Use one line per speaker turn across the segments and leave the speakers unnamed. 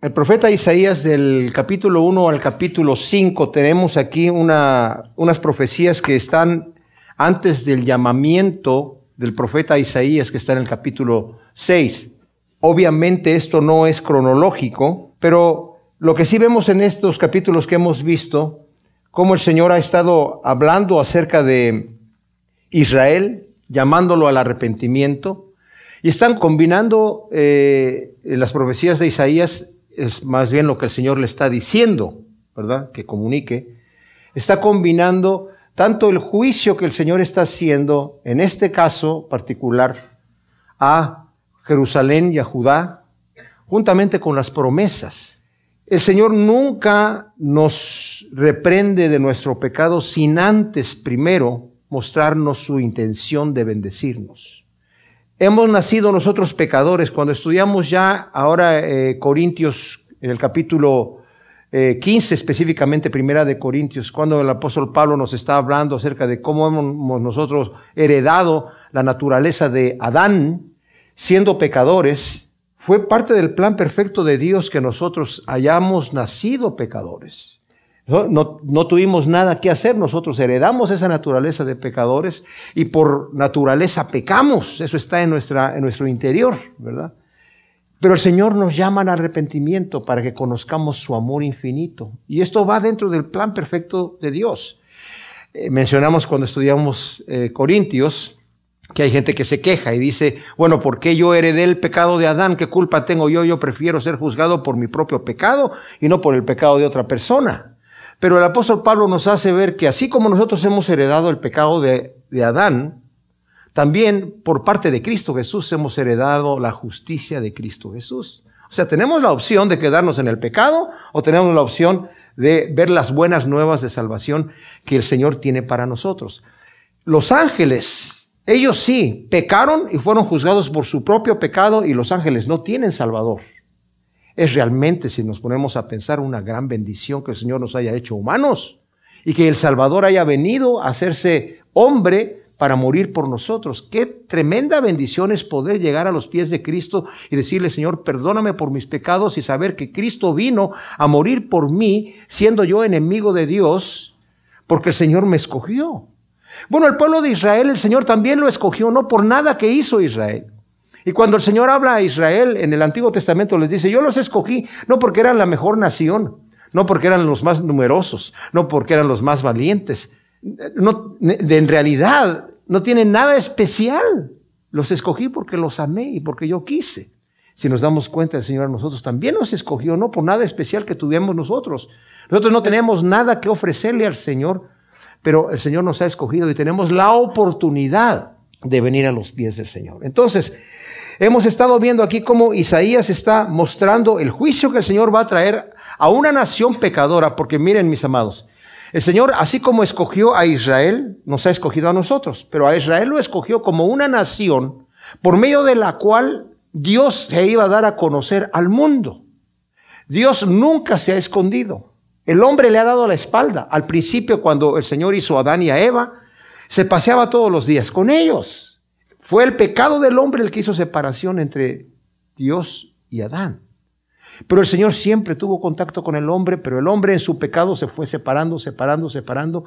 El profeta Isaías del capítulo 1 al capítulo 5 tenemos aquí una, unas profecías que están antes del llamamiento del profeta Isaías que está en el capítulo 6. Obviamente esto no es cronológico, pero lo que sí vemos en estos capítulos que hemos visto, cómo el Señor ha estado hablando acerca de Israel, llamándolo al arrepentimiento, y están combinando eh, las profecías de Isaías es más bien lo que el Señor le está diciendo, ¿verdad? Que comunique. Está combinando tanto el juicio que el Señor está haciendo, en este caso particular, a Jerusalén y a Judá, juntamente con las promesas. El Señor nunca nos reprende de nuestro pecado sin antes primero mostrarnos su intención de bendecirnos. Hemos nacido nosotros pecadores. Cuando estudiamos ya ahora eh, Corintios, en el capítulo 15 eh, específicamente, primera de Corintios, cuando el apóstol Pablo nos está hablando acerca de cómo hemos nosotros heredado la naturaleza de Adán, siendo pecadores, fue parte del plan perfecto de Dios que nosotros hayamos nacido pecadores. No, no, tuvimos nada que hacer, nosotros heredamos esa naturaleza de pecadores y por naturaleza pecamos, eso está en, nuestra, en nuestro interior, ¿verdad? Pero el Señor nos llama al arrepentimiento para que conozcamos su amor infinito. Y esto va dentro del plan perfecto de Dios. Eh, mencionamos cuando estudiamos eh, Corintios que hay gente que se queja y dice, bueno, ¿por qué yo heredé el pecado de Adán? ¿Qué culpa tengo yo? Yo prefiero ser juzgado por mi propio pecado y no por el pecado de otra persona. Pero el apóstol Pablo nos hace ver que así como nosotros hemos heredado el pecado de, Adán, también por parte de Cristo Jesús hemos heredado la justicia de Cristo Jesús. O sea, tenemos la opción de quedarnos en el pecado o tenemos la opción de ver las buenas nuevas de salvación que el Señor tiene para nosotros. Los ángeles, ellos sí, pecaron y fueron juzgados por su propio pecado y los ángeles no tienen Salvador. Es realmente, si nos ponemos a pensar, una gran bendición que el Señor nos haya hecho humanos y que el Salvador haya venido a hacerse hombre para morir por nosotros. Qué tremenda bendición es poder llegar a los pies de Cristo y decirle, Señor, perdóname por mis pecados y saber que Cristo vino a morir por mí, siendo yo enemigo de Dios, porque el Señor me escogió. Bueno, el pueblo de Israel, el Señor también lo escogió, no por nada que hizo Israel. Y cuando el Señor habla a Israel en el Antiguo Testamento, les dice, yo los escogí no porque eran la mejor nación, no porque eran los más numerosos, no porque eran los más valientes. No, en realidad no tienen nada especial. Los escogí porque los amé y porque yo quise. Si nos damos cuenta, el Señor a nosotros también nos escogió, no por nada especial que tuviéramos nosotros. Nosotros no tenemos nada que ofrecerle al Señor, pero el Señor nos ha escogido y tenemos la oportunidad de venir a los pies del Señor. Entonces, Hemos estado viendo aquí cómo Isaías está mostrando el juicio que el Señor va a traer a una nación pecadora, porque miren mis amados, el Señor, así como escogió a Israel, nos ha escogido a nosotros, pero a Israel lo escogió como una nación por medio de la cual Dios se iba a dar a conocer al mundo. Dios nunca se ha escondido. El hombre le ha dado la espalda. Al principio, cuando el Señor hizo a Adán y a Eva, se paseaba todos los días con ellos. Fue el pecado del hombre el que hizo separación entre Dios y Adán. Pero el Señor siempre tuvo contacto con el hombre, pero el hombre en su pecado se fue separando, separando, separando.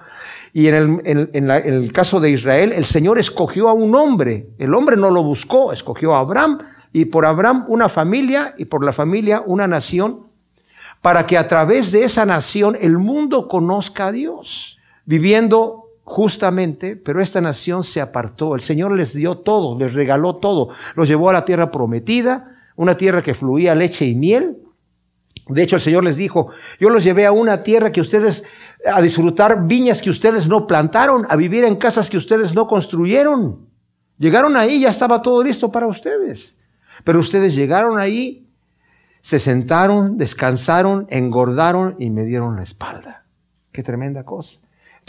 Y en el, caso de Israel, el Señor escogió a un hombre. El hombre no lo buscó, escogió a Abraham y por Abraham una familia y por la familia una nación, para que a través de esa nación el mundo conozca a Dios, viviendo justamente, pero esta nación se apartó. El Señor les dio todo, les regaló todo. Los llevó a la tierra prometida, una tierra que fluía leche y miel. De hecho, el Señor les dijo, yo los llevé a una tierra que ustedes, a disfrutar viñas que ustedes no plantaron, a vivir en casas que ustedes no construyeron. Llegaron ahí, ya estaba todo listo para ustedes. Pero ustedes llegaron ahí, se sentaron, descansaron, engordaron y me dieron la espalda. Qué tremenda cosa.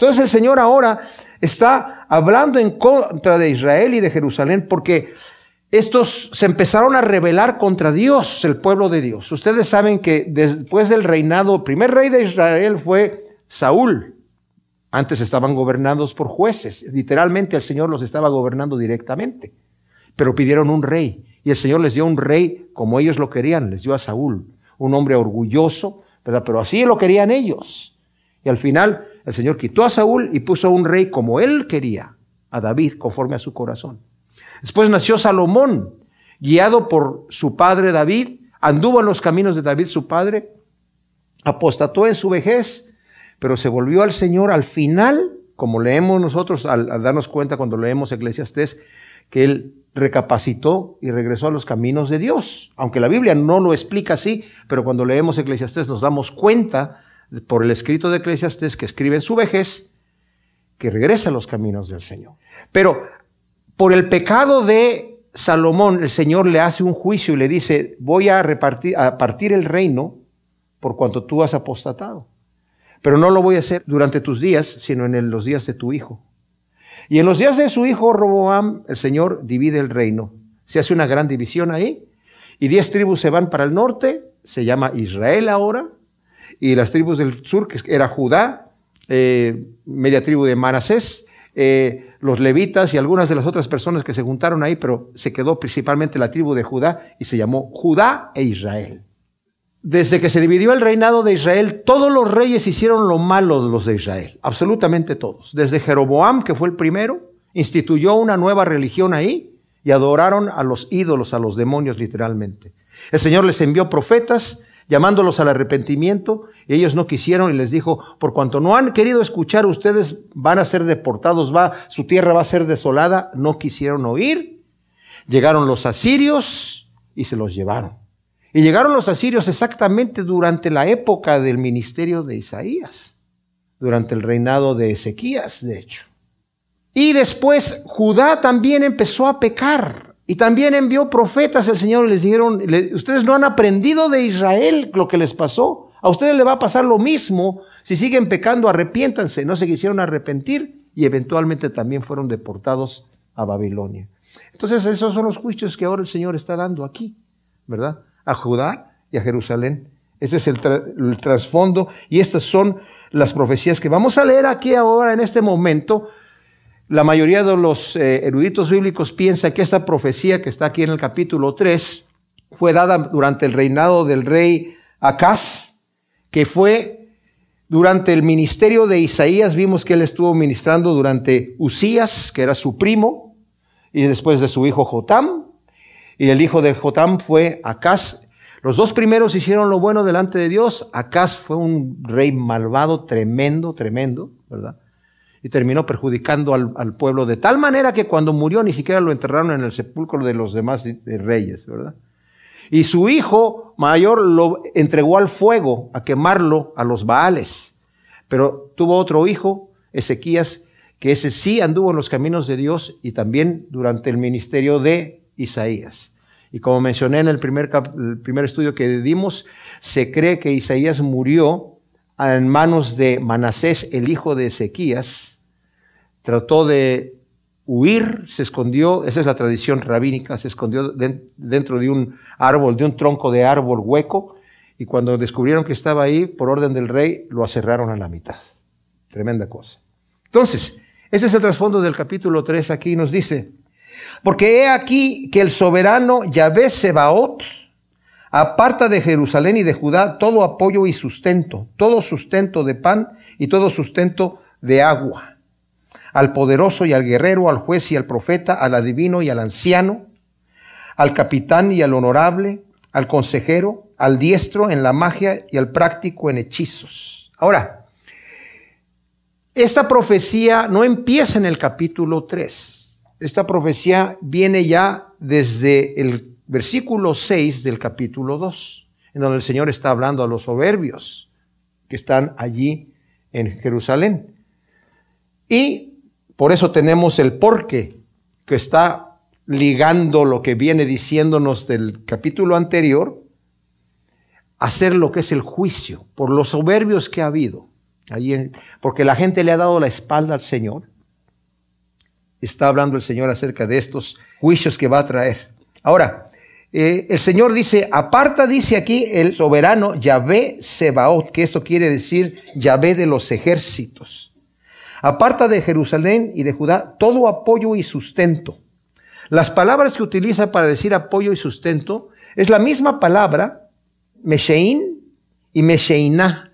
Entonces el Señor ahora está hablando en contra de Israel y de Jerusalén porque estos se empezaron a rebelar contra Dios, el pueblo de Dios. Ustedes saben que después del reinado, el primer rey de Israel fue Saúl. Antes estaban gobernados por jueces. Literalmente el Señor los estaba gobernando directamente. Pero pidieron un rey. Y el Señor les dio un rey como ellos lo querían, les dio a Saúl. un hombre orgulloso. Pero así lo querían ellos. Y al final el Señor quitó a Saúl y puso a un rey como él quería, a David, conforme a su corazón. Después nació Salomón, guiado por su padre David, anduvo en los caminos de David su padre, apostató en su vejez, pero se volvió al Señor al final, como leemos nosotros al, darnos cuenta cuando leemos Eclesiastés, que él recapacitó y regresó a los caminos de Dios. Aunque la Biblia no lo explica así, pero cuando leemos Eclesiastés nos damos cuenta por el escrito de Eclesiastés que escribe en su vejez que regresa a los caminos del Señor. Pero por el pecado de Salomón, el Señor le hace un juicio y le dice, voy a repartir, a partir el reino por cuanto tú has apostatado. Pero no lo voy a hacer durante tus días, sino en los días de tu hijo. Y en los días de su hijo Roboam, el Señor divide el reino. Se hace una gran división ahí. Y diez tribus se van para el norte, se llama Israel ahora. Y las tribus del sur, que era Judá, eh, media tribu de Manasés, eh, los levitas y algunas de las otras personas que se juntaron ahí, pero se quedó principalmente la tribu de Judá y se llamó Judá e Israel. Desde que se dividió el reinado de Israel, todos los reyes hicieron lo malo de los de Israel, absolutamente todos. Desde Jeroboam, que fue el primero, instituyó una nueva religión ahí y adoraron a los ídolos, a los demonios literalmente. El Señor les envió profetas llamándolos al arrepentimiento y ellos no quisieron y les dijo, por cuanto no han querido escuchar, ustedes van a ser deportados, va, su tierra va a ser desolada, no quisieron oír. Llegaron los asirios y se los llevaron. Y llegaron los asirios exactamente durante la época del ministerio de Isaías, durante el reinado de Ezequías, de hecho. Y después Judá también empezó a pecar. Y también envió profetas al Señor y les dijeron, ustedes no han aprendido de Israel lo que les pasó. A ustedes le va a pasar lo mismo. Si siguen pecando, arrepiéntanse. No se quisieron arrepentir y eventualmente también fueron deportados a Babilonia. Entonces esos son los juicios que ahora el Señor está dando aquí, ¿verdad? a Judá y a Jerusalén. Ese es el, trasfondo y estas son las profecías que vamos a leer aquí ahora en este momento. La mayoría de los eh, eruditos bíblicos piensa que esta profecía que está aquí en el capítulo 3 fue dada durante el reinado del rey Acaz, que fue durante el ministerio de Isaías. Vimos que él estuvo ministrando durante Usías, que era su primo, y después de su hijo Jotam, y el hijo de Jotam fue Acaz. Los dos primeros hicieron lo bueno delante de Dios. Acaz fue un rey malvado, tremendo, tremendo, ¿verdad? Y terminó perjudicando al, pueblo de tal manera que cuando murió ni siquiera lo enterraron en el sepulcro de los demás reyes, ¿verdad? Y su hijo mayor lo entregó al fuego a quemarlo a los Baales. Pero tuvo otro hijo, Ezequías, que ese sí anduvo en los caminos de Dios y también durante el ministerio de Isaías. Y como mencioné en el primer, el primer estudio que dimos, se cree que Isaías murió en manos de Manasés, el hijo de Ezequías. Trató de huir, se escondió, esa es la tradición rabínica, se escondió dentro de un árbol, de un tronco de árbol hueco, y cuando descubrieron que estaba ahí, por orden del rey, lo aserraron a la mitad. Tremenda cosa. Entonces, ese es el trasfondo del capítulo 3 aquí, nos dice, porque he aquí que el soberano Yahvé Sebaot aparta de Jerusalén y de Judá todo apoyo y sustento, todo sustento de pan y todo sustento de agua. Al poderoso y al guerrero, al juez y al profeta, al adivino y al anciano, al capitán y al honorable, al consejero, al diestro en la magia y al práctico en hechizos. Ahora, esta profecía no empieza en el capítulo 3 esta profecía viene ya desde el versículo 6 del capítulo 2, en donde el Señor está hablando a los soberbios que están allí en Jerusalén. Y por eso tenemos el porqué que está ligando lo que viene diciéndonos del capítulo anterior, hacer lo que es el juicio por los soberbios que ha habido. Porque la gente le ha dado la espalda al Señor está hablando el Señor acerca de estos juicios que va a traer. Ahora, eh, el Señor dice, aparta, dice aquí el soberano Yahvé Sebaot, que esto quiere decir Yahvé de los ejércitos. Aparta de Jerusalén y de Judá todo apoyo y sustento. Las palabras que utiliza para decir apoyo y sustento es la misma palabra Meshein y Mesheiná,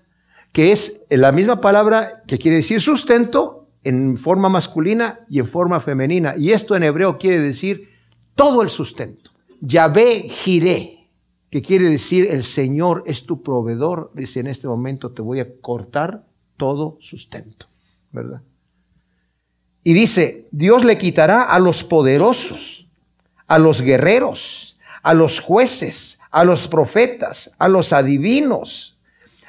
que es la misma palabra que quiere decir sustento en forma masculina y en forma femenina. Y esto en hebreo quiere decir todo el sustento. Yahvé giré, que quiere decir el Señor es tu proveedor. Dice, en este momento te voy a cortar todo sustento, ¿verdad? Y dice, Dios le quitará a los poderosos, a los guerreros, a los jueces, a los profetas, a los adivinos.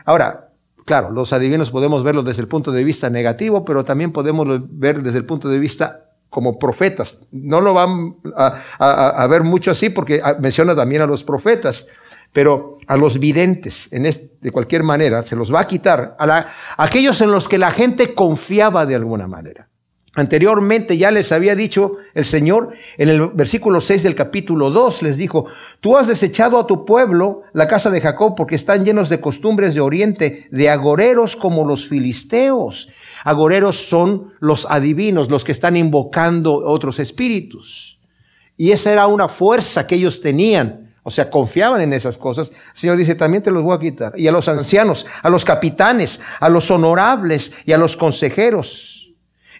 Ahora, claro, los adivinos podemos verlos desde el punto de vista negativo, pero también podemos ver desde el punto de vista como profetas. No lo van a, ver mucho así porque menciona también a los profetas, pero a los videntes, en de cualquier manera, se los va a quitar a, a aquellos en los que la gente confiaba de alguna manera. Anteriormente ya les había dicho el Señor en el versículo 6 del capítulo 2, les dijo, tú has desechado a tu pueblo, la casa de Jacob, porque están llenos de costumbres de oriente, de agoreros como los filisteos. Agoreros son los adivinos, los que están invocando otros espíritus. Y esa era una fuerza que ellos tenían. O sea, confiaban en esas cosas. El Señor dice, también te los voy a quitar. Y a los ancianos, a los capitanes, a los honorables y a los consejeros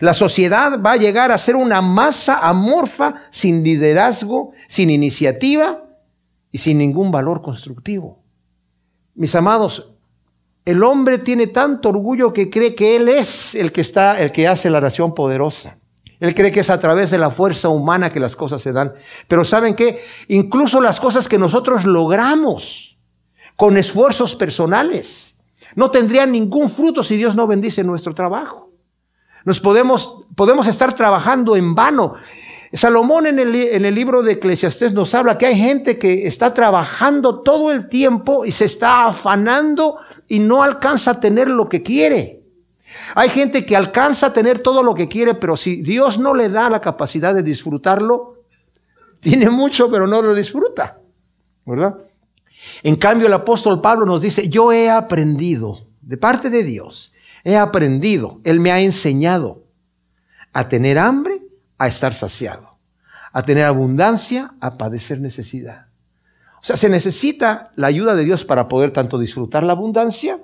la sociedad va a llegar a ser una masa amorfa, sin liderazgo, sin iniciativa y sin ningún valor constructivo. Mis amados, el hombre tiene tanto orgullo que cree que él es el que está, el que hace la nación poderosa. Él cree que es a través de la fuerza humana que las cosas se dan. Pero ¿saben qué? Incluso las cosas que nosotros logramos con esfuerzos personales no tendrían ningún fruto si Dios no bendice nuestro trabajo. Nos podemos, podemos estar trabajando en vano. Salomón en el, en el, libro de Eclesiastés nos habla que hay gente que está trabajando todo el tiempo y se está afanando y no alcanza a tener lo que quiere. Hay gente que alcanza a tener todo lo que quiere, pero si Dios no le da la capacidad de disfrutarlo, tiene mucho, pero no lo disfruta. ¿Verdad? En cambio, el apóstol Pablo nos dice, yo he aprendido de parte de Dios He aprendido, Él me ha enseñado a tener hambre, a estar saciado, a tener abundancia, a padecer necesidad. O sea, se necesita la ayuda de Dios para poder tanto disfrutar la abundancia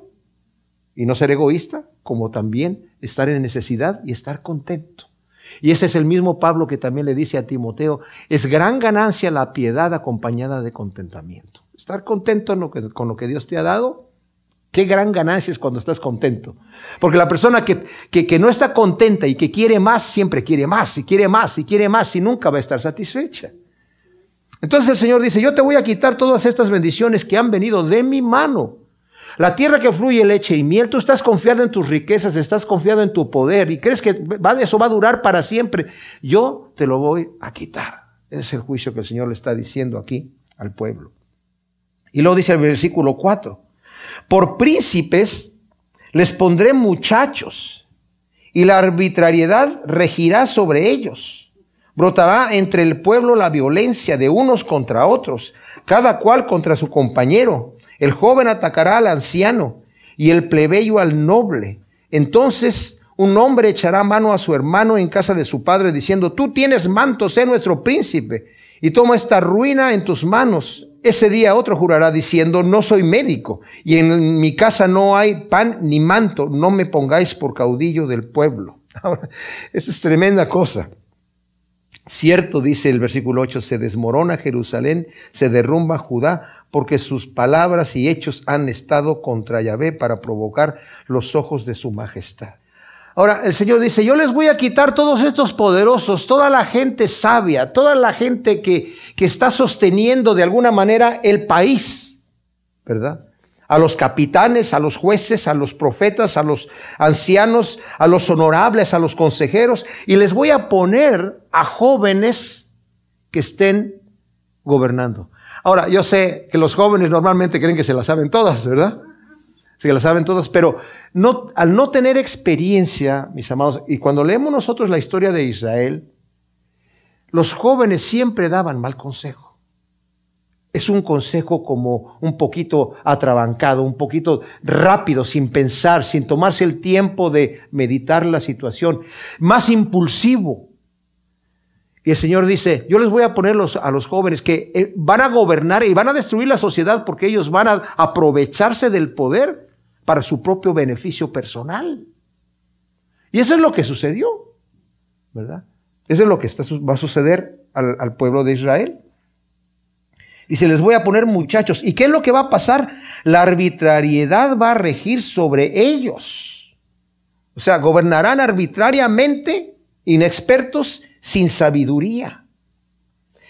y no ser egoísta, como también estar en necesidad y estar contento. Y ese es el mismo Pablo que también le dice a Timoteo, es gran ganancia la piedad acompañada de contentamiento. Estar contento con lo que Dios te ha dado Qué gran ganancia es cuando estás contento. Porque la persona que, que, no está contenta y que quiere más, siempre quiere más y quiere más y quiere más y nunca va a estar satisfecha. Entonces el Señor dice, yo te voy a quitar todas estas bendiciones que han venido de mi mano. La tierra que fluye leche y miel, tú estás confiado en tus riquezas, estás confiado en tu poder y crees que eso va a durar para siempre. Yo te lo voy a quitar. Ese es el juicio que el Señor le está diciendo aquí al pueblo. Y luego dice el versículo 4. Por príncipes les pondré muchachos, y la arbitrariedad regirá sobre ellos. Brotará entre el pueblo la violencia de unos contra otros, cada cual contra su compañero. El joven atacará al anciano y el plebeyo al noble. Entonces un hombre echará mano a su hermano en casa de su padre, diciendo, tú tienes manto, sé nuestro príncipe, y toma esta ruina en tus manos. Ese día otro jurará diciendo, no soy médico y en mi casa no hay pan ni manto, no me pongáis por caudillo del pueblo. Ahora, esa es tremenda cosa. Cierto, dice el versículo 8, se desmorona Jerusalén, se derrumba Judá, porque sus palabras y hechos han estado contra Yahvé para provocar los ojos de su majestad. Ahora, el Señor dice, yo les voy a quitar todos estos poderosos, toda la gente sabia, toda la gente que, que está sosteniendo de alguna manera el país, ¿verdad? A los capitanes, a los jueces, a los profetas, a los ancianos, a los honorables, a los consejeros, y les voy a poner a jóvenes que estén gobernando. Ahora, yo sé que los jóvenes normalmente creen que se las saben todas, ¿verdad? Se las saben todas, pero al no tener experiencia, mis amados, y cuando leemos nosotros la historia de Israel, los jóvenes siempre daban mal consejo. Es un consejo como un poquito atrabancado, un poquito rápido, sin pensar, sin tomarse el tiempo de meditar la situación, más impulsivo. Y el Señor dice, yo les voy a poner a los jóvenes que eh, van a gobernar y van a destruir la sociedad porque ellos van a aprovecharse del poder para su propio beneficio personal. Y eso es lo que sucedió, ¿verdad? Eso es lo que va a suceder al, pueblo de Israel. Dice, les voy a poner muchachos. ¿Y qué es lo que va a pasar? La arbitrariedad va a regir sobre ellos. O sea, gobernarán arbitrariamente, inexpertos, sin sabiduría.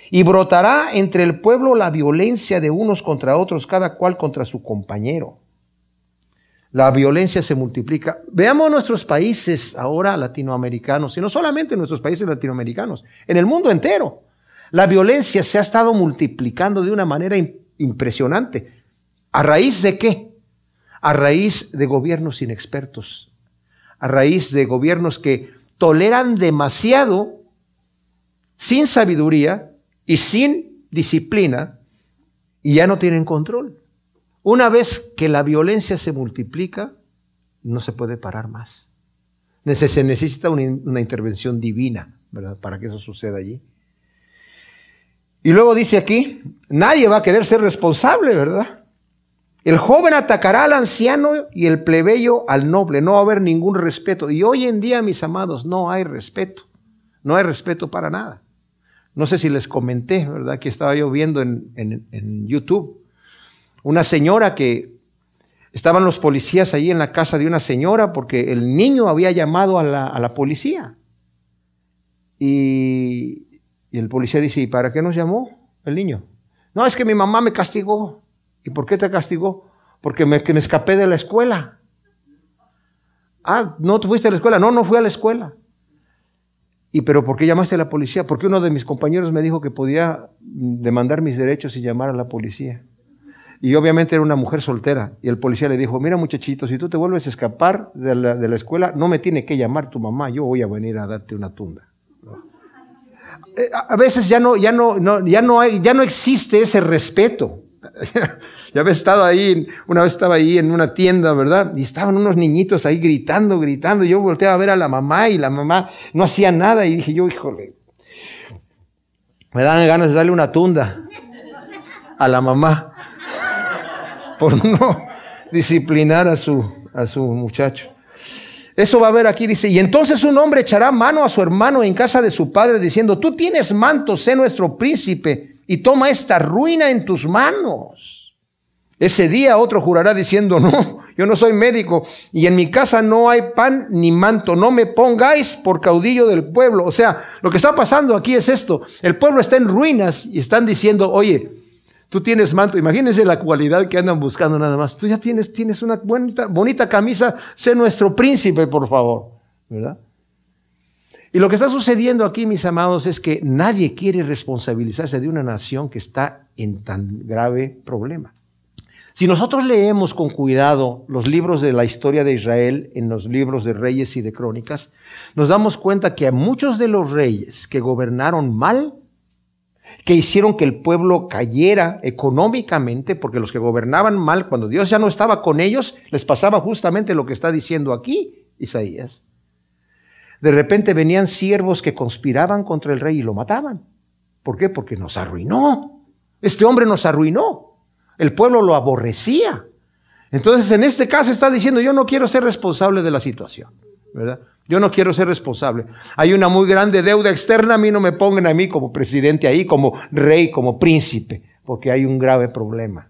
Y brotará entre el pueblo la violencia de unos contra otros, cada cual contra su compañero. La violencia se multiplica. Veamos nuestros países ahora latinoamericanos, y no solamente nuestros países latinoamericanos, en el mundo entero. La violencia se ha estado multiplicando de una manera impresionante. ¿A raíz de qué? A raíz de gobiernos inexpertos, a raíz de gobiernos que toleran demasiado sin sabiduría y sin disciplina ya no tienen control. Una vez que la violencia se multiplica, no se puede parar más. Se necesita una, una intervención divina, ¿verdad? Para que eso suceda allí. Y luego dice aquí, nadie va a querer ser responsable, ¿verdad? El joven atacará al anciano y el plebeyo al noble. No va a haber ningún respeto. Y hoy en día, mis amados, no hay respeto. No hay respeto para nada. No sé si les comenté, ¿verdad? Que estaba yo viendo en, YouTube una señora que estaban los policías ahí en la casa de una señora porque el niño había llamado a la, policía. Y, y, el policía dice, ¿y para qué nos llamó el niño? No, es que mi mamá me castigó. ¿Y por qué te castigó? Porque me, que me escapé de la escuela. Ah, ¿no te fuiste a la escuela? No, no fui a la escuela. ¿Y pero por qué llamaste a la policía? Porque uno de mis compañeros me dijo que podía demandar mis derechos y llamar a la policía. Y obviamente era una mujer soltera. Y el policía le dijo, mira muchachito, si tú te vuelves a escapar de la, escuela, no me tiene que llamar tu mamá, yo voy a venir a darte una tunda. Eh, a veces ya no, ya no, ya no, hay, ya no existe ese respeto. ya había estado ahí, una vez estaba ahí en una tienda, ¿verdad? Y estaban unos niñitos ahí gritando, gritando. Yo volteaba a ver a la mamá y la mamá no hacía nada y dije yo, híjole, me dan ganas de darle una tunda a la mamá por no disciplinar a su, a su muchacho. Eso va a haber aquí, dice, y entonces un hombre echará mano a su hermano en casa de su padre diciendo, tú tienes manto, sé nuestro príncipe y toma esta ruina en tus manos. Ese día otro jurará diciendo, no, yo no soy médico y en mi casa no hay pan ni manto, no me pongáis por caudillo del pueblo. O sea, lo que está pasando aquí es esto, el pueblo está en ruinas y están diciendo, oye, tú tienes manto, imagínense la cualidad que andan buscando nada más, tú ya tienes, tienes una bonita, bonita camisa, sé nuestro príncipe, por favor, ¿verdad? Y lo que está sucediendo aquí, mis amados, es que nadie quiere responsabilizarse de una nación que está en tan grave problema. Si nosotros leemos con cuidado los libros de la historia de Israel en los libros de reyes y de crónicas, nos damos cuenta que a muchos de los reyes que gobernaron mal, que hicieron que el pueblo cayera económicamente, porque los que gobernaban mal, cuando Dios ya no estaba con ellos, les pasaba justamente lo que está diciendo aquí Isaías. De repente venían siervos que conspiraban contra el rey y lo mataban. ¿Por qué? Porque nos arruinó. Este hombre nos arruinó. El pueblo lo aborrecía. Entonces, en este caso está diciendo, yo no quiero ser responsable de la situación. ¿verdad? Yo no quiero ser responsable. Hay una muy grande deuda externa, a mí no me pongan a mí como presidente ahí, como rey, como príncipe, porque hay un grave problema.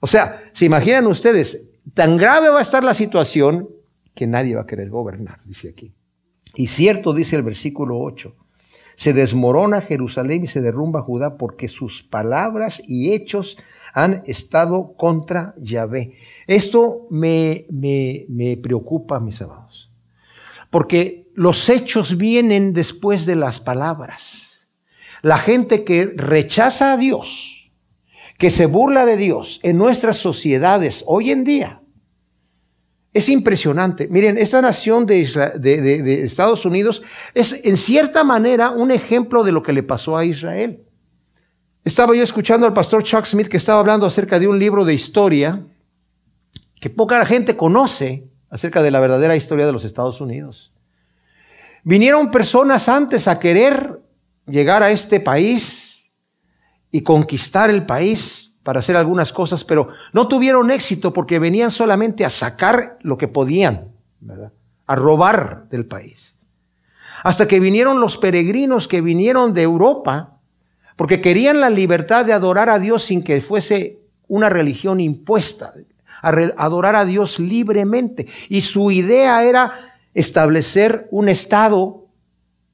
O sea, se imaginan ustedes, tan grave va a estar la situación que nadie va a querer gobernar, dice aquí. Y cierto, dice el versículo 8, se desmorona Jerusalén y se derrumba Judá porque sus palabras y hechos han estado contra Yahvé. Esto me, me, me preocupa, mis amados, porque los hechos vienen después de las palabras. La gente que rechaza a Dios, que se burla de Dios en nuestras sociedades hoy en día, es impresionante. Miren, esta nación de, Estados Unidos es en cierta manera un ejemplo de lo que le pasó a Israel. Estaba yo escuchando al pastor Chuck Smith que estaba hablando acerca de un libro de historia que poca gente conoce acerca de la verdadera historia de los Estados Unidos. Vinieron personas antes a querer llegar a este país y conquistar el país para hacer algunas cosas, pero no tuvieron éxito porque venían solamente a sacar lo que podían, a robar del país. Hasta que vinieron los peregrinos que vinieron de Europa, porque querían la libertad de adorar a Dios sin que fuese una religión impuesta, adorar a Dios libremente. Y su idea era establecer un Estado,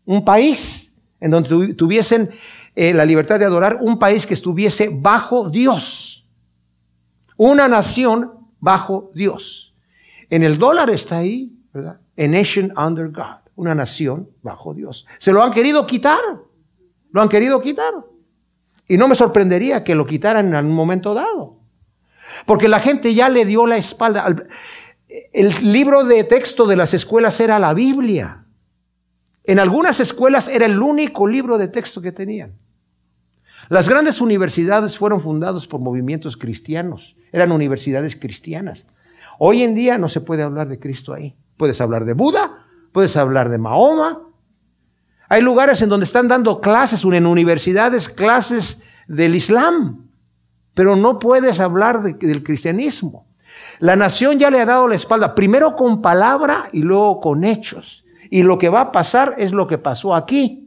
un país, en donde tuviesen eh, la libertad de adorar, un país que estuviese bajo Dios. Una nación bajo Dios. En el dólar está ahí, ¿verdad? A nation under God. Una nación bajo Dios. Se lo han querido quitar. Lo han querido quitar. Y no me sorprendería que lo quitaran en un momento dado. Porque la gente ya le dio la espalda. El libro de texto de las escuelas era la Biblia. En algunas escuelas era el único libro de texto que tenían. Las grandes universidades fueron fundadas por movimientos cristianos. Eran universidades cristianas. Hoy en día no se puede hablar de Cristo ahí. Puedes hablar de Buda, puedes hablar de Mahoma. Hay lugares en donde están dando clases, en universidades, clases del Islam pero no puedes hablar del cristianismo. La nación ya le ha dado la espalda, primero con palabra y luego con hechos. Y lo que va a pasar es lo que pasó aquí.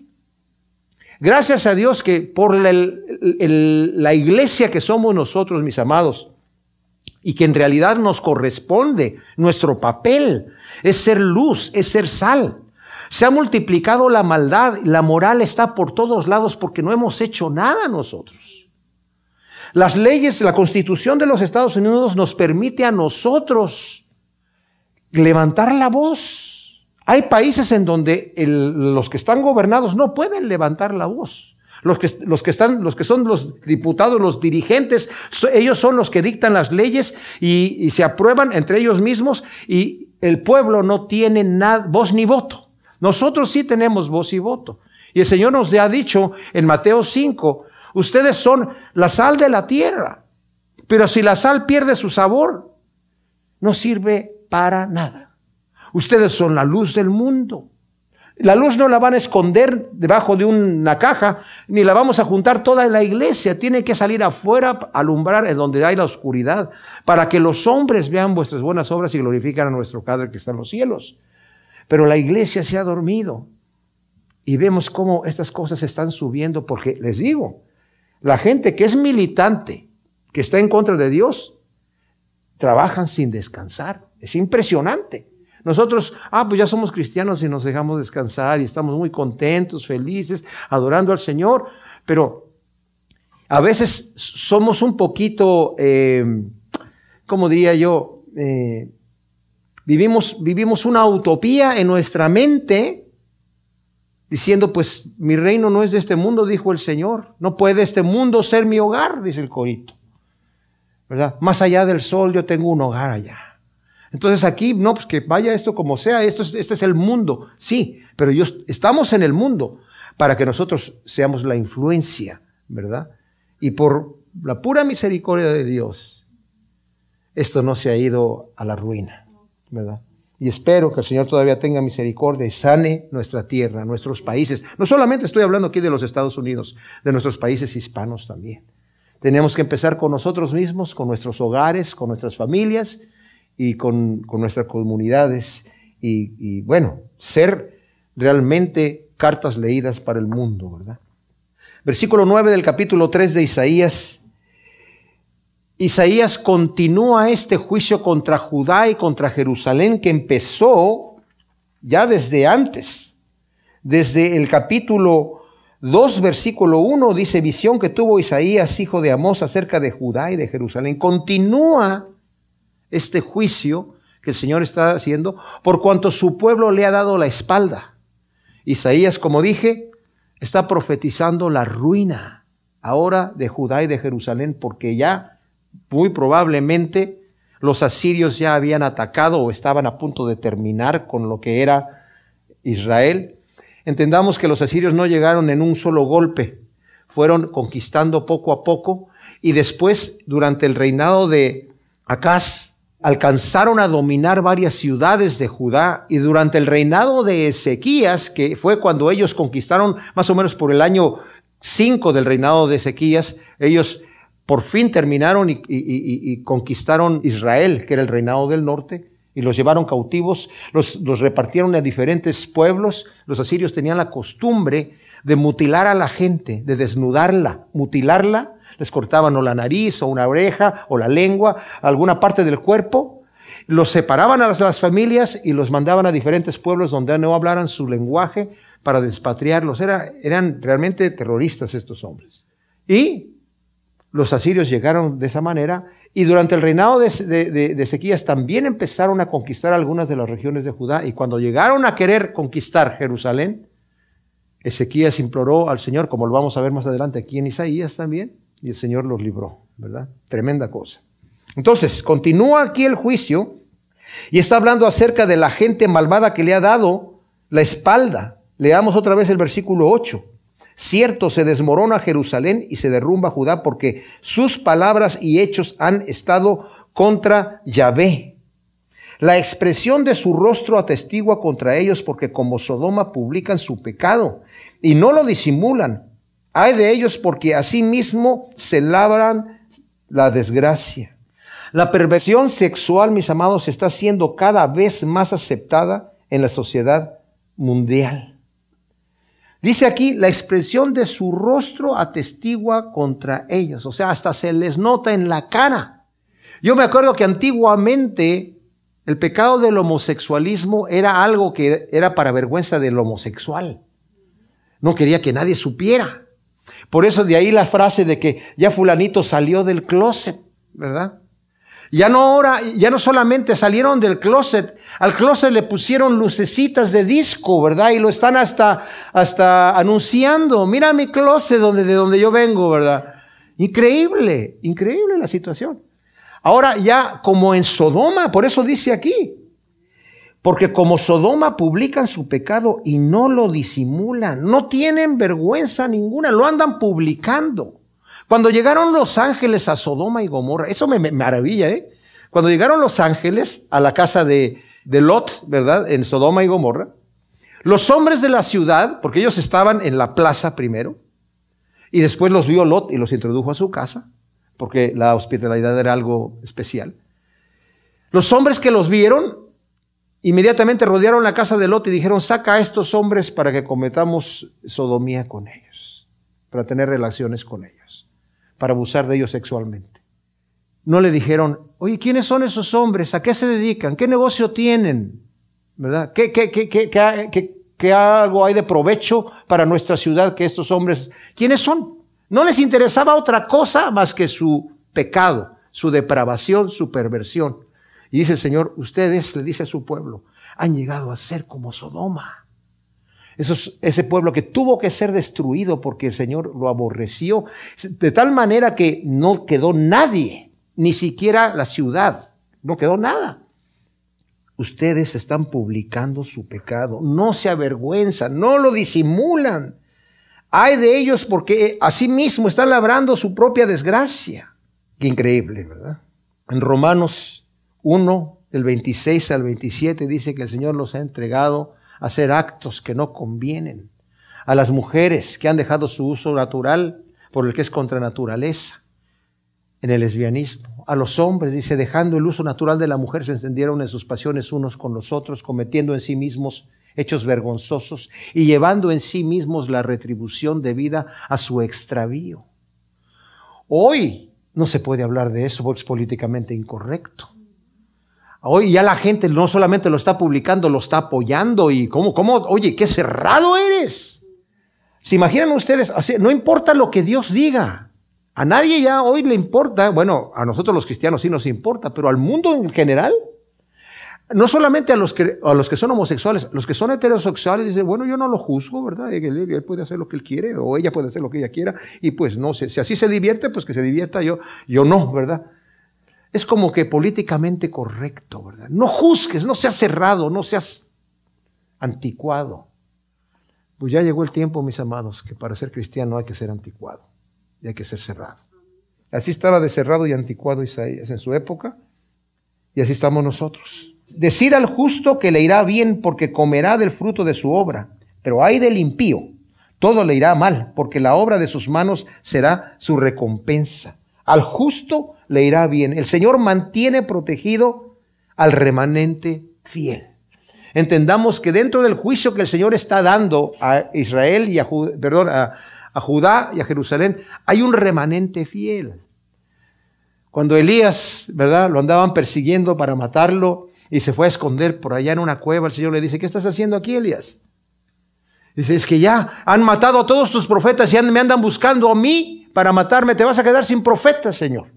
Gracias a Dios que por la, iglesia que somos nosotros, mis amados, y que en realidad nos corresponde, nuestro papel es ser luz, es ser sal. Se ha multiplicado la maldad, la moral está por todos lados porque no hemos hecho nada nosotros. Las leyes, la constitución de los Estados Unidos nos permite a nosotros levantar la voz. Hay países en donde los que están gobernados no pueden levantar la voz. Los que, los que, están, los que son los diputados, los dirigentes, ellos son los que dictan las leyes y, se aprueban entre ellos mismos y el pueblo no tiene nada, voz ni voto. Nosotros sí tenemos voz y voto. Y el Señor nos ha dicho en Mateo 5, Ustedes son la sal de la tierra. Pero si la sal pierde su sabor, no sirve para nada. Ustedes son la luz del mundo. La luz no la van a esconder debajo de una caja, ni la vamos a juntar toda en la iglesia. Tiene que salir afuera, alumbrar en donde hay la oscuridad, para que los hombres vean vuestras buenas obras y glorifican a nuestro Padre que está en los cielos. Pero la iglesia se ha dormido y vemos cómo estas cosas están subiendo, porque les digo, la gente que es militante, que está en contra de Dios, trabajan sin descansar. Es impresionante. Nosotros, ah, pues ya somos cristianos y nos dejamos descansar y estamos muy contentos, felices, adorando al Señor, pero a veces somos un poquito, eh, ¿cómo diría yo? Eh, vivimos, vivimos una utopía en nuestra mente diciendo, pues mi reino no es de este mundo, dijo el Señor. No puede este mundo ser mi hogar, dice el corito. ¿Verdad? Más allá del sol yo tengo un hogar allá. Entonces aquí, no, pues que vaya esto como sea, esto este es el mundo. Sí, pero yo, estamos en el mundo para que nosotros seamos la influencia, ¿verdad? Y por la pura misericordia de Dios, esto no se ha ido a la ruina, ¿verdad? Y espero que el Señor todavía tenga misericordia y sane nuestra tierra, nuestros países. No solamente estoy hablando aquí de los Estados Unidos, de nuestros países hispanos también. Tenemos que empezar con nosotros mismos, con nuestros hogares, con nuestras familias y con, nuestras comunidades. Y, y bueno, ser realmente cartas leídas para el mundo, ¿verdad? Versículo 9 del capítulo 3 de Isaías Isaías continúa este juicio contra Judá y contra Jerusalén que empezó ya desde antes. Desde el capítulo 2, versículo 1, dice visión que tuvo Isaías, hijo de Amós, acerca de Judá y de Jerusalén. Continúa este juicio que el Señor está haciendo por cuanto su pueblo le ha dado la espalda. Isaías, como dije, está profetizando la ruina ahora de Judá y de Jerusalén porque ya muy probablemente los asirios ya habían atacado o estaban a punto de terminar con lo que era Israel. Entendamos que los asirios no llegaron en un solo golpe, fueron conquistando poco a poco y después, durante el reinado de Acaz, alcanzaron a dominar varias ciudades de Judá y durante el reinado de Ezequías, que fue cuando ellos conquistaron más o menos por el año 5 del reinado de Ezequías, ellos por fin terminaron y, conquistaron Israel, que era el reinado del norte, y los llevaron cautivos, los, los repartieron a diferentes pueblos. Los asirios tenían la costumbre de mutilar a la gente, de desnudarla, mutilarla. Les cortaban o la nariz, o una oreja, o la lengua, alguna parte del cuerpo. Los separaban a las, familias y los mandaban a diferentes pueblos donde no hablaran su lenguaje para despatriarlos. eran realmente terroristas estos hombres. Y los asirios llegaron de esa manera y durante el reinado de, de, Ezequías también empezaron a conquistar algunas de las regiones de Judá y cuando llegaron a querer conquistar Jerusalén, Ezequías imploró al Señor, como lo vamos a ver más adelante aquí en Isaías también, y el Señor los libró, ¿verdad? Tremenda cosa. Entonces, continúa aquí el juicio y está hablando acerca de la gente malvada que le ha dado la espalda. Leamos otra vez el versículo 8. Cierto, se desmorona Jerusalén y se derrumba Judá porque sus palabras y hechos han estado contra Yahvé. La expresión de su rostro atestigua contra ellos porque como Sodoma publican su pecado y no lo disimulan. Hay de ellos porque asimismo se labran la desgracia. La perversión sexual, mis amados, está siendo cada vez más aceptada en la sociedad mundial. Dice aquí, la expresión de su rostro atestigua contra ellos. O sea, hasta se les nota en la cara. Yo me acuerdo que antiguamente el pecado del homosexualismo era algo que era para vergüenza del homosexual. No quería que nadie supiera. Por eso de ahí la frase de que ya fulanito salió del closet, ¿verdad? Ya no ahora, ya no solamente salieron del closet, al closet le pusieron lucecitas de disco, ¿verdad? Y lo están hasta, hasta anunciando. Mira mi closet donde, de donde yo vengo, ¿verdad? Increíble, increíble la situación. Ahora ya como en Sodoma, por eso dice aquí, porque como Sodoma publican su pecado y no lo disimulan, no tienen vergüenza ninguna, lo andan publicando. Cuando llegaron los ángeles a Sodoma y Gomorra, eso me, maravilla, ¿eh? Cuando llegaron los ángeles a la casa de, de Lot, ¿verdad? En Sodoma y Gomorra, los hombres de la ciudad, porque ellos estaban en la plaza primero, y después los vio Lot y los introdujo a su casa, porque la hospitalidad era algo especial. Los hombres que los vieron inmediatamente rodearon la casa de Lot y dijeron, saca a estos hombres para que cometamos sodomía con ellos, para tener relaciones con ellos para abusar de ellos sexualmente. No le dijeron, oye, ¿quiénes son esos hombres? ¿A qué se dedican? ¿Qué negocio tienen? ¿Verdad? ¿Qué, qué, qué, qué, qué algo hay de provecho para nuestra ciudad que estos hombres, ¿quiénes son? No les interesaba otra cosa más que su pecado, su depravación, su perversión. Y dice el Señor, ustedes, le dice a su pueblo, han llegado a ser como Sodoma ese pueblo que tuvo que ser destruido porque el Señor lo aborreció, de tal manera que no quedó nadie, ni siquiera la ciudad, no quedó nada. Ustedes están publicando su pecado, no se avergüenzan, no lo disimulan. Hay de ellos porque mismo están labrando su propia desgracia. Qué increíble, ¿verdad? En Romanos 1, del 26 al 27, dice que el Señor los ha entregado hacer actos que no convienen, a las mujeres que han dejado su uso natural por el que es contra naturaleza en el lesbianismo, a los hombres, dice, dejando el uso natural de la mujer, se encendieron en sus pasiones unos con los otros, cometiendo en sí mismos hechos vergonzosos y llevando en sí mismos la retribución debida a su extravío. Hoy no se puede hablar de eso porque es políticamente incorrecto. Hoy ya la gente no solamente lo está publicando, lo está apoyando y cómo, cómo, oye, qué cerrado eres. ¿Se imaginan ustedes? no importa lo que Dios diga. A nadie ya hoy le importa, bueno, a nosotros los cristianos sí nos importa, pero al mundo en general, no solamente a los que, a los que son homosexuales, los que son heterosexuales dicen, bueno, yo no lo juzgo, ¿verdad? Él, puede hacer lo que él quiere o ella puede hacer lo que ella quiera y pues no sé, si así se divierte, pues que se divierta, yo, yo no, ¿verdad? Es como que políticamente correcto, ¿verdad? No juzgues, no seas cerrado, no seas anticuado. Pues ya llegó el tiempo, mis amados, que para ser cristiano hay que ser anticuado y hay que ser cerrado. Así estaba de cerrado y anticuado Isaías en su época Y así estamos nosotros. Decid al justo que le irá bien porque comerá del fruto de su obra, pero hay del impío, todo le irá mal porque la obra de sus manos será su recompensa. Al justo le irá bien. El Señor mantiene protegido al remanente fiel. Entendamos que dentro del juicio que el Señor está dando a Israel y a, Judá y a Jerusalén, hay un remanente fiel. Cuando Elías, ¿verdad? Lo andaban persiguiendo para matarlo y se fue a esconder por allá en una cueva, el Señor le dice, ¿qué estás haciendo aquí, Elías? Dice, es que ya han matado a todos tus profetas y me andan buscando a mí para matarme, te vas a quedar sin profetas, Señor.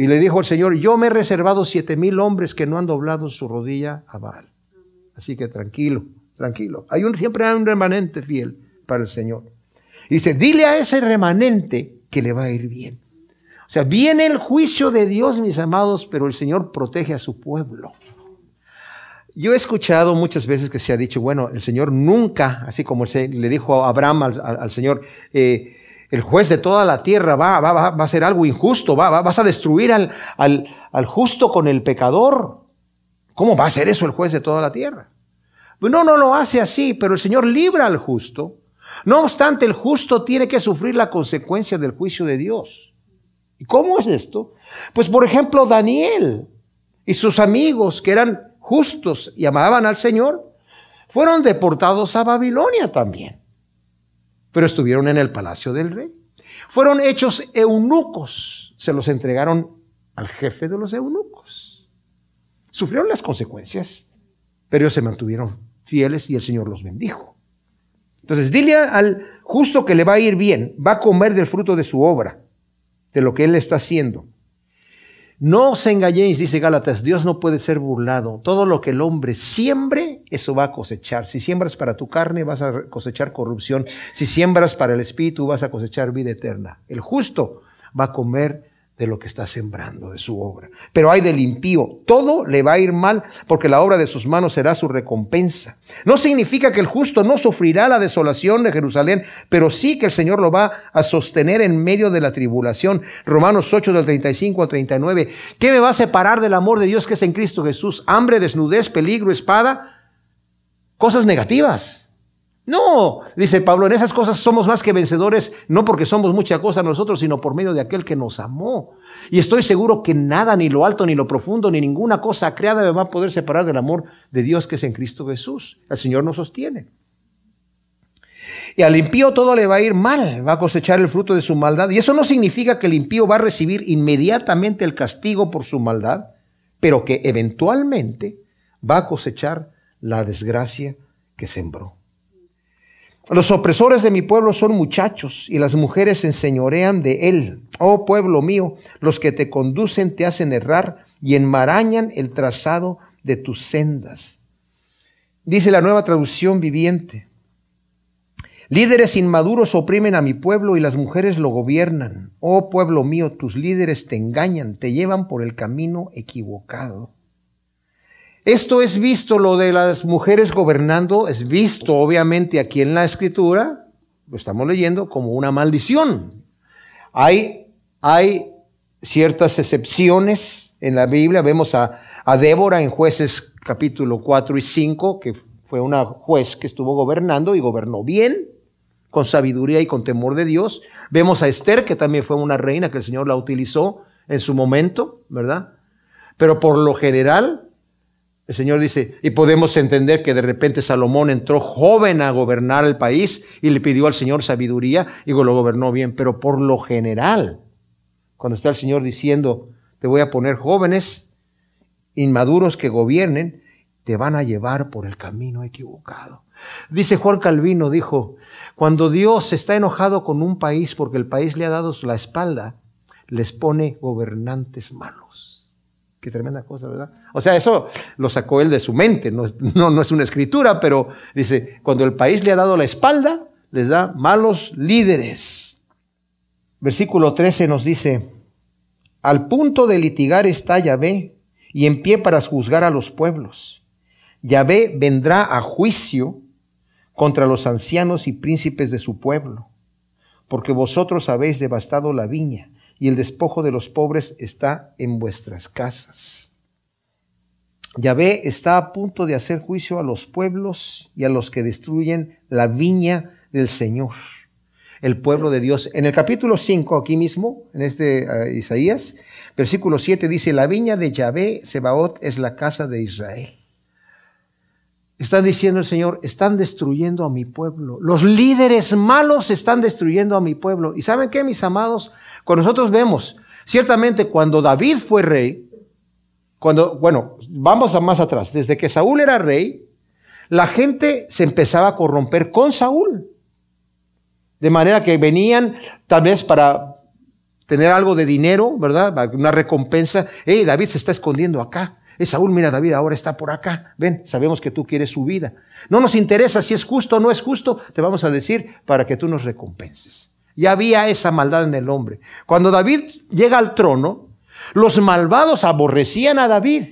Y le dijo el Señor, yo me he reservado siete mil hombres que no han doblado su rodilla a Baal. Así que tranquilo, tranquilo. Siempre hay un remanente fiel para el Señor. Y dice, dile a ese remanente que le va a ir bien. O sea, viene el juicio de Dios, mis amados, pero el Señor protege a su pueblo. Yo he escuchado muchas veces que se ha dicho, bueno, el Señor nunca, así como le dijo a Abraham al, Señor, eh, el juez de toda la tierra va, va, va, a ser algo injusto, va, vas a destruir al, al, al, justo con el pecador. ¿Cómo va a ser eso el juez de toda la tierra? Pues no, no lo hace así, pero el Señor libra al justo. No obstante, el justo tiene que sufrir la consecuencia del juicio de Dios. ¿Y cómo es esto? Pues por ejemplo, Daniel y sus amigos que eran justos y amaban al Señor, fueron deportados a Babilonia también, pero estuvieron en el palacio del rey. Fueron hechos eunucos, se los entregaron al jefe de los eunucos. Sufrieron las consecuencias, pero ellos se mantuvieron fieles y el Señor los bendijo. Entonces, dile al justo que le va a ir bien, va a comer del fruto de su obra de lo que Él está haciendo. No os engañéis, dice Gálatas, Dios no puede ser burlado. Todo lo que el hombre siembre, eso va a cosechar. Si siembras para tu carne, vas a cosechar corrupción. Si siembras para el espíritu, vas a cosechar vida eterna. El justo va a comer de lo que está sembrando, de su obra. Pero hay del impío, todo le va a ir mal porque la obra de sus manos será su recompensa. No significa que el justo no sufrirá la desolación de Jerusalén, pero sí que el Señor lo va a sostener en medio de la tribulación. Romanos 8 del 35 al 39. ¿Qué me va a separar del amor de Dios que es en Cristo Jesús? Hambre, desnudez, peligro, espada, cosas negativas. No, dice Pablo, en esas cosas somos más que vencedores, no porque somos mucha cosa nosotros, sino por medio de aquel que nos amó. Y estoy seguro que nada, ni lo alto, ni lo profundo, ni ninguna cosa creada me va a poder separar del amor de Dios que es en Cristo Jesús. El Señor nos sostiene. Y al impío todo le va a ir mal, va a cosechar el fruto de su maldad. Y eso no significa que el impío va a recibir inmediatamente el castigo por su maldad, pero que eventualmente va a cosechar la desgracia que sembró. Los opresores de mi pueblo son muchachos y las mujeres se enseñorean de él. Oh pueblo mío, los que te conducen te hacen errar y enmarañan el trazado de tus sendas. Dice la nueva traducción viviente. Líderes inmaduros oprimen a mi pueblo y las mujeres lo gobiernan. Oh pueblo mío, tus líderes te engañan, te llevan por el camino equivocado. Esto es visto, lo de las mujeres gobernando, es visto obviamente aquí en la escritura, lo estamos leyendo como una maldición. Hay, hay ciertas excepciones en la Biblia, vemos a, a Débora en jueces capítulo 4 y 5, que fue una juez que estuvo gobernando y gobernó bien, con sabiduría y con temor de Dios. Vemos a Esther, que también fue una reina que el Señor la utilizó en su momento, ¿verdad? Pero por lo general, el Señor dice, y podemos entender que de repente Salomón entró joven a gobernar el país y le pidió al Señor sabiduría y lo gobernó bien, pero por lo general, cuando está el Señor diciendo, te voy a poner jóvenes inmaduros que gobiernen, te van a llevar por el camino equivocado. Dice Juan Calvino, dijo, cuando Dios está enojado con un país porque el país le ha dado la espalda, les pone gobernantes malos. Qué tremenda cosa, ¿verdad? O sea, eso lo sacó él de su mente, no, no, es una escritura, pero dice, cuando el país le ha dado la espalda, les da malos líderes. Versículo 13 nos dice, al punto de litigar está Yahvé y en pie para juzgar a los pueblos. Yahvé vendrá a juicio contra los ancianos y príncipes de su pueblo, porque vosotros habéis devastado la viña y el despojo de los pobres está en vuestras casas. Yahvé está a punto de hacer juicio a los pueblos y a los que destruyen la viña del Señor, el pueblo de Dios. En el capítulo 5, aquí mismo, en este uh, Isaías, versículo 7 dice, la viña de Yahvé, Sebaot, es la casa de Israel. Está diciendo el Señor, están destruyendo a mi pueblo. Los líderes malos están destruyendo a mi pueblo. ¿Y saben qué, mis amados? Cuando nosotros vemos, ciertamente cuando David fue rey, cuando, bueno, vamos a más atrás, desde que Saúl era rey, la gente se empezaba a corromper con Saúl. De manera que venían tal vez para tener algo de dinero, ¿verdad? Una recompensa. Hey, David se está escondiendo acá. Es Saúl, mira David, ahora está por acá. Ven, sabemos que tú quieres su vida. No nos interesa si es justo o no es justo, te vamos a decir para que tú nos recompenses. Ya había esa maldad en el hombre. Cuando David llega al trono, los malvados aborrecían a David.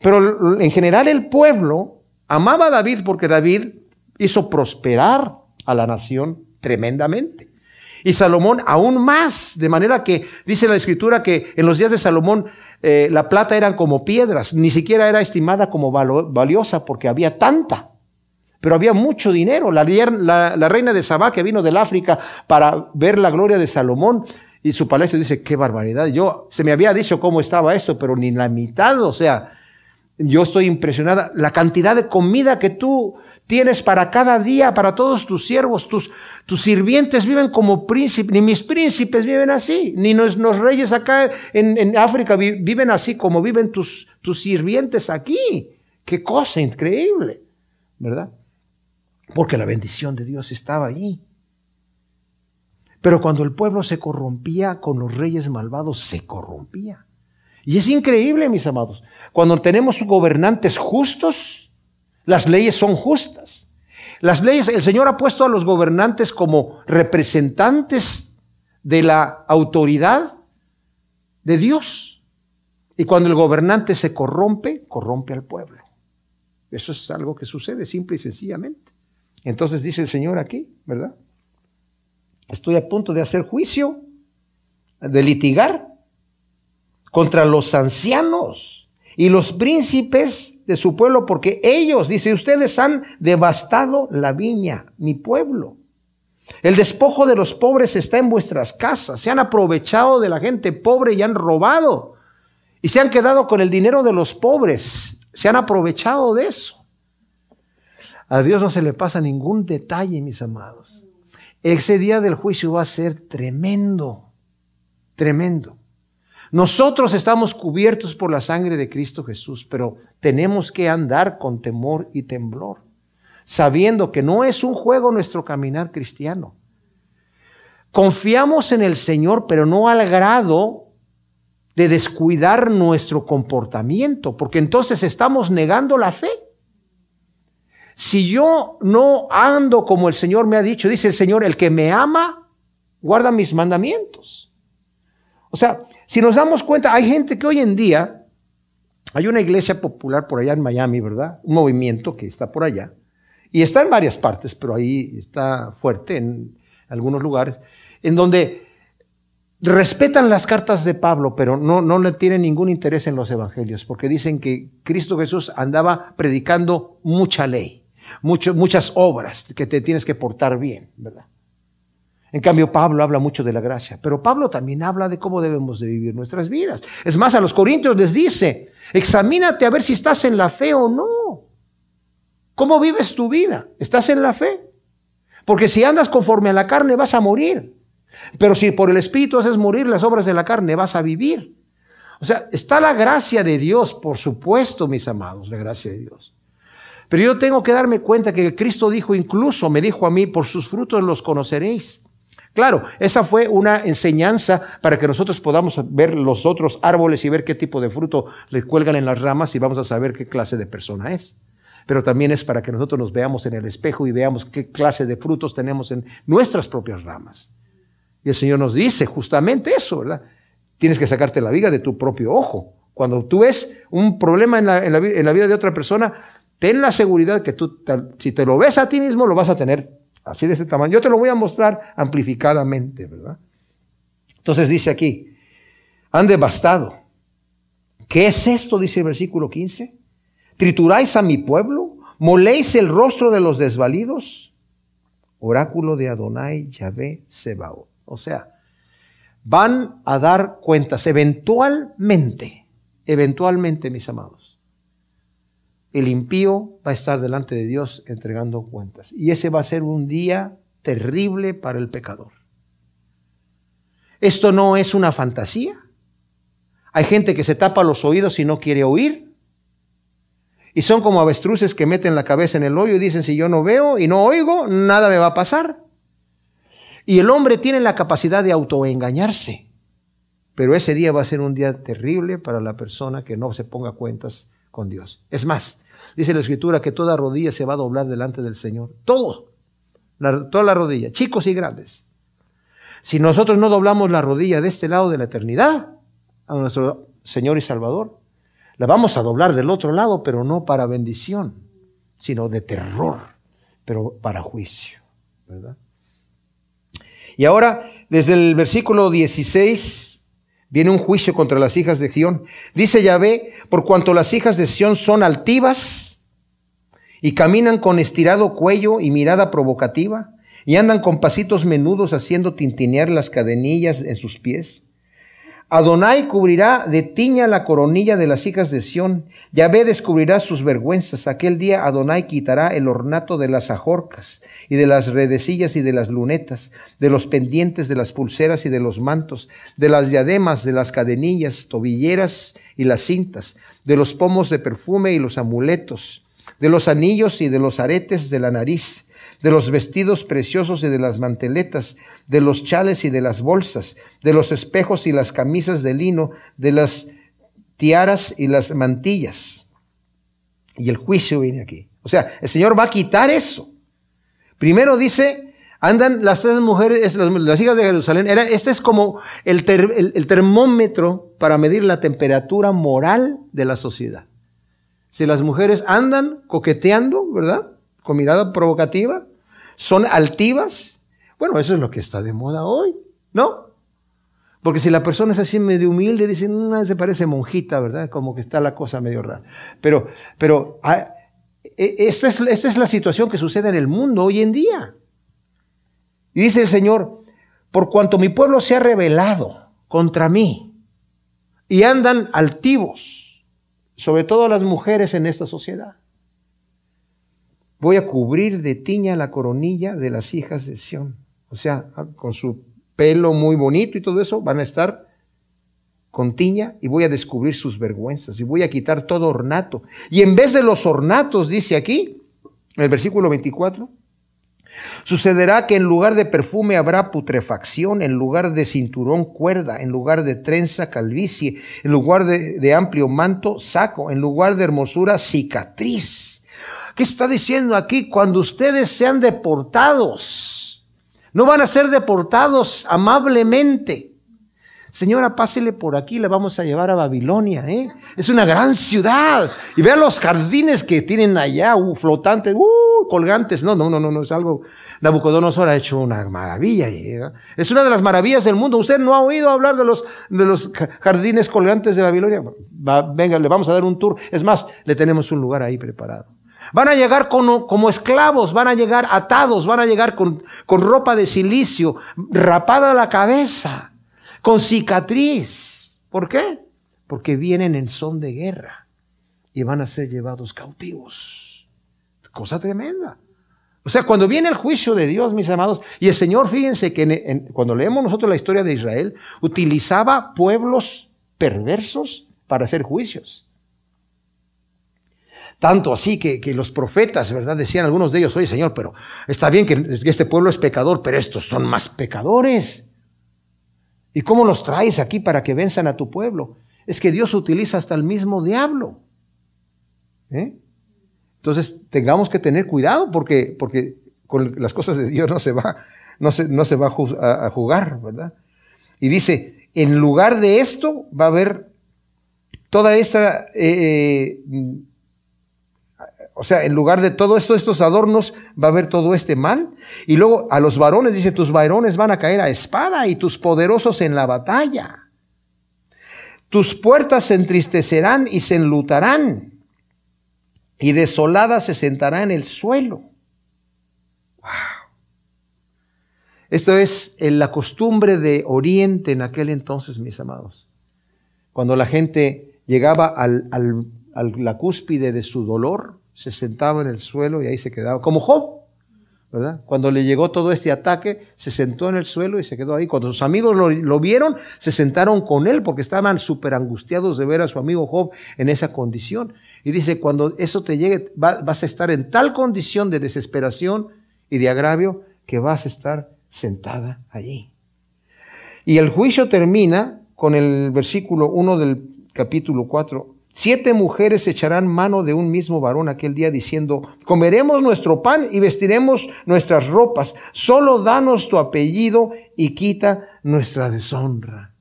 Pero en general el pueblo amaba a David porque David hizo prosperar a la nación tremendamente. Y Salomón aún más, de manera que dice la escritura que en los días de Salomón eh, la plata eran como piedras, ni siquiera era estimada como valiosa porque había tanta. Pero había mucho dinero. La, la, reina de Sabá que vino del África para ver la gloria de Salomón y su palacio dice, qué barbaridad. Yo, se me había dicho cómo estaba esto, pero ni la mitad, o sea, yo estoy impresionada. La cantidad de comida que tú tienes para cada día, para todos tus siervos, tus, tus sirvientes viven como príncipes, ni mis príncipes viven así, ni los, reyes acá en, en, África viven así como viven tus, tus sirvientes aquí. Qué cosa increíble, ¿verdad? Porque la bendición de Dios estaba allí. Pero cuando el pueblo se corrompía con los reyes malvados, se corrompía. Y es increíble, mis amados. Cuando tenemos gobernantes justos, las leyes son justas. Las leyes, el Señor ha puesto a los gobernantes como representantes de la autoridad de Dios. Y cuando el gobernante se corrompe, corrompe al pueblo. Eso es algo que sucede simple y sencillamente. Entonces dice el Señor aquí, ¿verdad? Estoy a punto de hacer juicio, de litigar contra los ancianos y los príncipes de su pueblo, porque ellos, dice, ustedes han devastado la viña, mi pueblo. El despojo de los pobres está en vuestras casas. Se han aprovechado de la gente pobre y han robado. Y se han quedado con el dinero de los pobres. Se han aprovechado de eso. A Dios no se le pasa ningún detalle, mis amados. Ese día del juicio va a ser tremendo, tremendo. Nosotros estamos cubiertos por la sangre de Cristo Jesús, pero tenemos que andar con temor y temblor, sabiendo que no es un juego nuestro caminar cristiano. Confiamos en el Señor, pero no al grado de descuidar nuestro comportamiento, porque entonces estamos negando la fe. Si yo no ando como el Señor me ha dicho, dice el Señor, el que me ama, guarda mis mandamientos. O sea, si nos damos cuenta, hay gente que hoy en día, hay una iglesia popular por allá en Miami, ¿verdad? Un movimiento que está por allá. Y está en varias partes, pero ahí está fuerte en algunos lugares, en donde respetan las cartas de Pablo, pero no, no le tienen ningún interés en los evangelios, porque dicen que Cristo Jesús andaba predicando mucha ley, muchas obras, que te tienes que portar bien, ¿verdad? En cambio, Pablo habla mucho de la gracia, pero Pablo también habla de cómo debemos de vivir nuestras vidas. Es más, a los corintios les dice, examínate a ver si estás en la fe o no. ¿Cómo vives tu vida? ¿Estás en la fe? Porque si andas conforme a la carne vas a morir. Pero si por el Espíritu haces morir las obras de la carne, vas a vivir. O sea, está la gracia de Dios, por supuesto, mis amados, la gracia de Dios. Pero yo tengo que darme cuenta que Cristo dijo, incluso me dijo a mí, por sus frutos los conoceréis. Claro, esa fue una enseñanza para que nosotros podamos ver los otros árboles y ver qué tipo de fruto le cuelgan en las ramas y vamos a saber qué clase de persona es. Pero también es para que nosotros nos veamos en el espejo y veamos qué clase de frutos tenemos en nuestras propias ramas. Y el Señor nos dice justamente eso, ¿verdad? Tienes que sacarte la viga de tu propio ojo. Cuando tú ves un problema en la, vida de otra persona, ten la seguridad que tú, si te lo ves a ti mismo, lo vas a tener así de ese tamaño. Yo te lo voy a mostrar amplificadamente, ¿verdad? Entonces dice aquí, han devastado. ¿Qué es esto? Dice el versículo 15. ¿Trituráis a mi pueblo? ¿Moléis el rostro de los desvalidos? Oráculo de Adonai Yahvé Sebaot. O sea, van a dar cuentas eventualmente, eventualmente, mis amados. El impío va a estar delante de Dios entregando cuentas. Y ese va a ser un día terrible para el pecador. Esto no es una fantasía. Hay gente que se tapa los oídos y no quiere oír. Y son como avestruces que meten la cabeza en el hoyo y dicen, si yo no veo y no oigo, nada me va a pasar. Y el hombre tiene la capacidad de autoengañarse. Pero ese día va a ser un día terrible para la persona que no se ponga cuentas con Dios. Es más, dice la Escritura que toda rodilla se va a doblar delante del Señor. Todo. toda la rodilla, chicos y grandes. Si nosotros no doblamos la rodilla de este lado de la eternidad a nuestro Señor y Salvador, la vamos a doblar del otro lado, pero no para bendición, sino de terror, pero para juicio. ¿verdad? Y ahora, desde el versículo 16, viene un juicio contra las hijas de Sión. Dice Yahvé, por cuanto las hijas de Sión son altivas y caminan con estirado cuello y mirada provocativa, y andan con pasitos menudos haciendo tintinear las cadenillas en sus pies, Adonai cubrirá de tiña la coronilla de las hijas de Sión. Yahvé descubrirá sus vergüenzas. Aquel día Adonai quitará el ornato de las ajorcas y de las redecillas y de las lunetas, de los pendientes, de las pulseras y de los mantos, de las diademas, de las cadenillas, tobilleras y las cintas, de los pomos de perfume y los amuletos, de los anillos y de los aretes de la nariz, de los vestidos preciosos y de las manteletas, de los chales y de las bolsas, de los espejos y las camisas de lino, de las tiaras y las mantillas. Y el juicio viene aquí. O sea, el Señor va a quitar eso. Primero dice, andan las tres mujeres, las, hijas de Jerusalén. Era, este es como el, el termómetro para medir la temperatura moral de la sociedad. Si las mujeres andan coqueteando, ¿verdad? Con mirada provocativa, son altivas. Bueno, eso es lo que está de moda hoy, ¿no? Porque si la persona es así medio humilde, dicen, no, se parece monjita, ¿verdad? Como que está la cosa medio rara. Pero, pero ah, e, es, esta es la situación que sucede en el mundo hoy en día. Y dice el Señor, por cuanto mi pueblo se ha rebelado contra mí y andan altivos, sobre todo las mujeres en esta sociedad voy a cubrir de tiña la coronilla de las hijas de Sión. O sea, con su pelo muy bonito y todo eso, van a estar con tiña y voy a descubrir sus vergüenzas y voy a quitar todo ornato. Y en vez de los ornatos, dice aquí, en el versículo 24, sucederá que en lugar de perfume habrá putrefacción, en lugar de cinturón cuerda, en lugar de trenza calvicie, en lugar de, de amplio manto saco, en lugar de hermosura cicatriz ¿Qué está diciendo aquí? Cuando ustedes sean deportados, no van a ser deportados amablemente. Señora, pásele por aquí, la vamos a llevar a Babilonia. ¿eh? Es una gran ciudad. Y vean los jardines que tienen allá, uh, flotantes, uh, colgantes. No, no, no, no, no, es algo. Nabucodonosor ha hecho una maravilla. ¿eh? Es una de las maravillas del mundo. Usted no ha oído hablar de los, de los jardines colgantes de Babilonia. venga, le vamos a dar un tour. Es más, le tenemos un lugar ahí preparado. Van a llegar como, como, esclavos, van a llegar atados, van a llegar con, con ropa de silicio, rapada la cabeza, con cicatriz. ¿Por qué? Porque vienen en son de guerra y van a ser llevados cautivos. Cosa tremenda. O sea, cuando viene el juicio de Dios, mis amados, y el Señor, fíjense que cuando leemos nosotros la historia de Israel, utilizaba pueblos perversos para hacer juicios. Tanto así que, los profetas, ¿verdad? Decían algunos de ellos, oye Señor, pero está bien que este pueblo es pecador, pero estos son más pecadores. ¿Y cómo los traes aquí para que venzan a tu pueblo? Es que Dios utiliza hasta el mismo diablo. ¿eh? Entonces tengamos que tener cuidado porque, porque con las cosas de Dios no se va, no se, no se va a jugar, ¿verdad? Y dice, en lugar de esto va a haber toda esta... Eh, eh, o sea, en lugar de todo esto, estos adornos, va a haber todo este mal. Y luego a los varones dice, tus varones van a caer a espada y tus poderosos en la batalla. Tus puertas se entristecerán y se enlutarán. Y desolada se sentará en el suelo. Wow. Esto es la costumbre de Oriente en aquel entonces, mis amados. Cuando la gente llegaba al, a la cúspide de su dolor, se sentaba en el suelo y ahí se quedaba, como Job, ¿verdad? Cuando le llegó todo este ataque, se sentó en el suelo y se quedó ahí. Cuando sus amigos lo, vieron, se sentaron con él porque estaban súper angustiados de ver a su amigo Job en esa condición. Y dice, cuando eso te llegue, vas a estar en tal condición de desesperación y de agravio que vas a estar sentada allí. Y el juicio termina con el versículo 1 del capítulo 4. Siete mujeres echarán mano de un mismo varón aquel día diciendo, comeremos nuestro pan y vestiremos nuestras ropas, solo danos tu apellido y quita nuestra deshonra.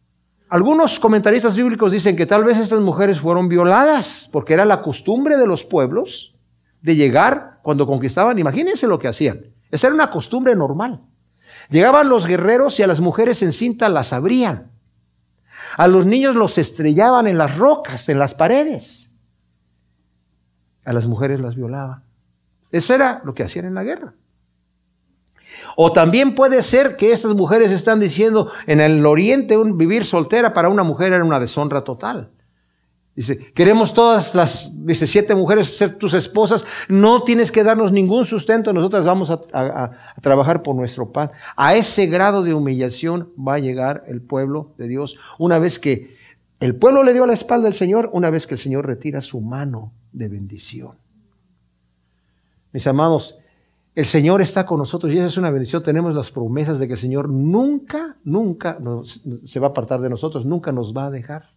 Algunos comentaristas bíblicos dicen que tal vez estas mujeres fueron violadas, porque era la costumbre de los pueblos de llegar cuando conquistaban, imagínense lo que hacían, esa era una costumbre normal. Llegaban los guerreros y a las mujeres en cinta las abrían a los niños los estrellaban en las rocas, en las paredes. A las mujeres las violaban. Eso era lo que hacían en la guerra. O también puede ser que estas mujeres están diciendo, en el oriente un vivir soltera para una mujer era una deshonra total. Dice, queremos todas las, dice, siete mujeres ser tus esposas, no tienes que darnos ningún sustento, nosotras vamos a, a, trabajar por nuestro pan. A ese grado de humillación va a llegar el pueblo de Dios una vez que el pueblo le dio la espalda al Señor, una vez que el Señor retira su mano de bendición. Mis amados, el Señor está con nosotros y esa es una bendición. Tenemos las promesas de que el Señor nunca, nunca se va a apartar de nosotros, nunca nos va a dejar.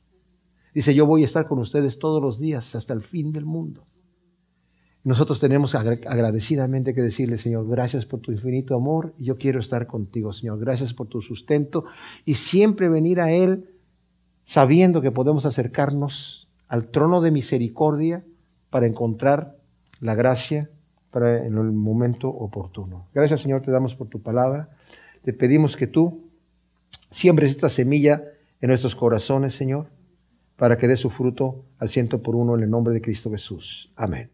Dice, yo voy a estar con ustedes todos los días hasta el fin del mundo. Nosotros tenemos agradecidamente que decirle, Señor, gracias por tu infinito amor. Yo quiero estar contigo, Señor. Gracias por tu sustento. Y siempre venir a Él sabiendo que podemos acercarnos al trono de misericordia para encontrar la gracia para en el momento oportuno. Gracias, Señor, te damos por tu palabra. Te pedimos que tú siembres esta semilla en nuestros corazones, Señor para que dé su fruto al ciento por uno en el nombre de Cristo Jesús. Amén.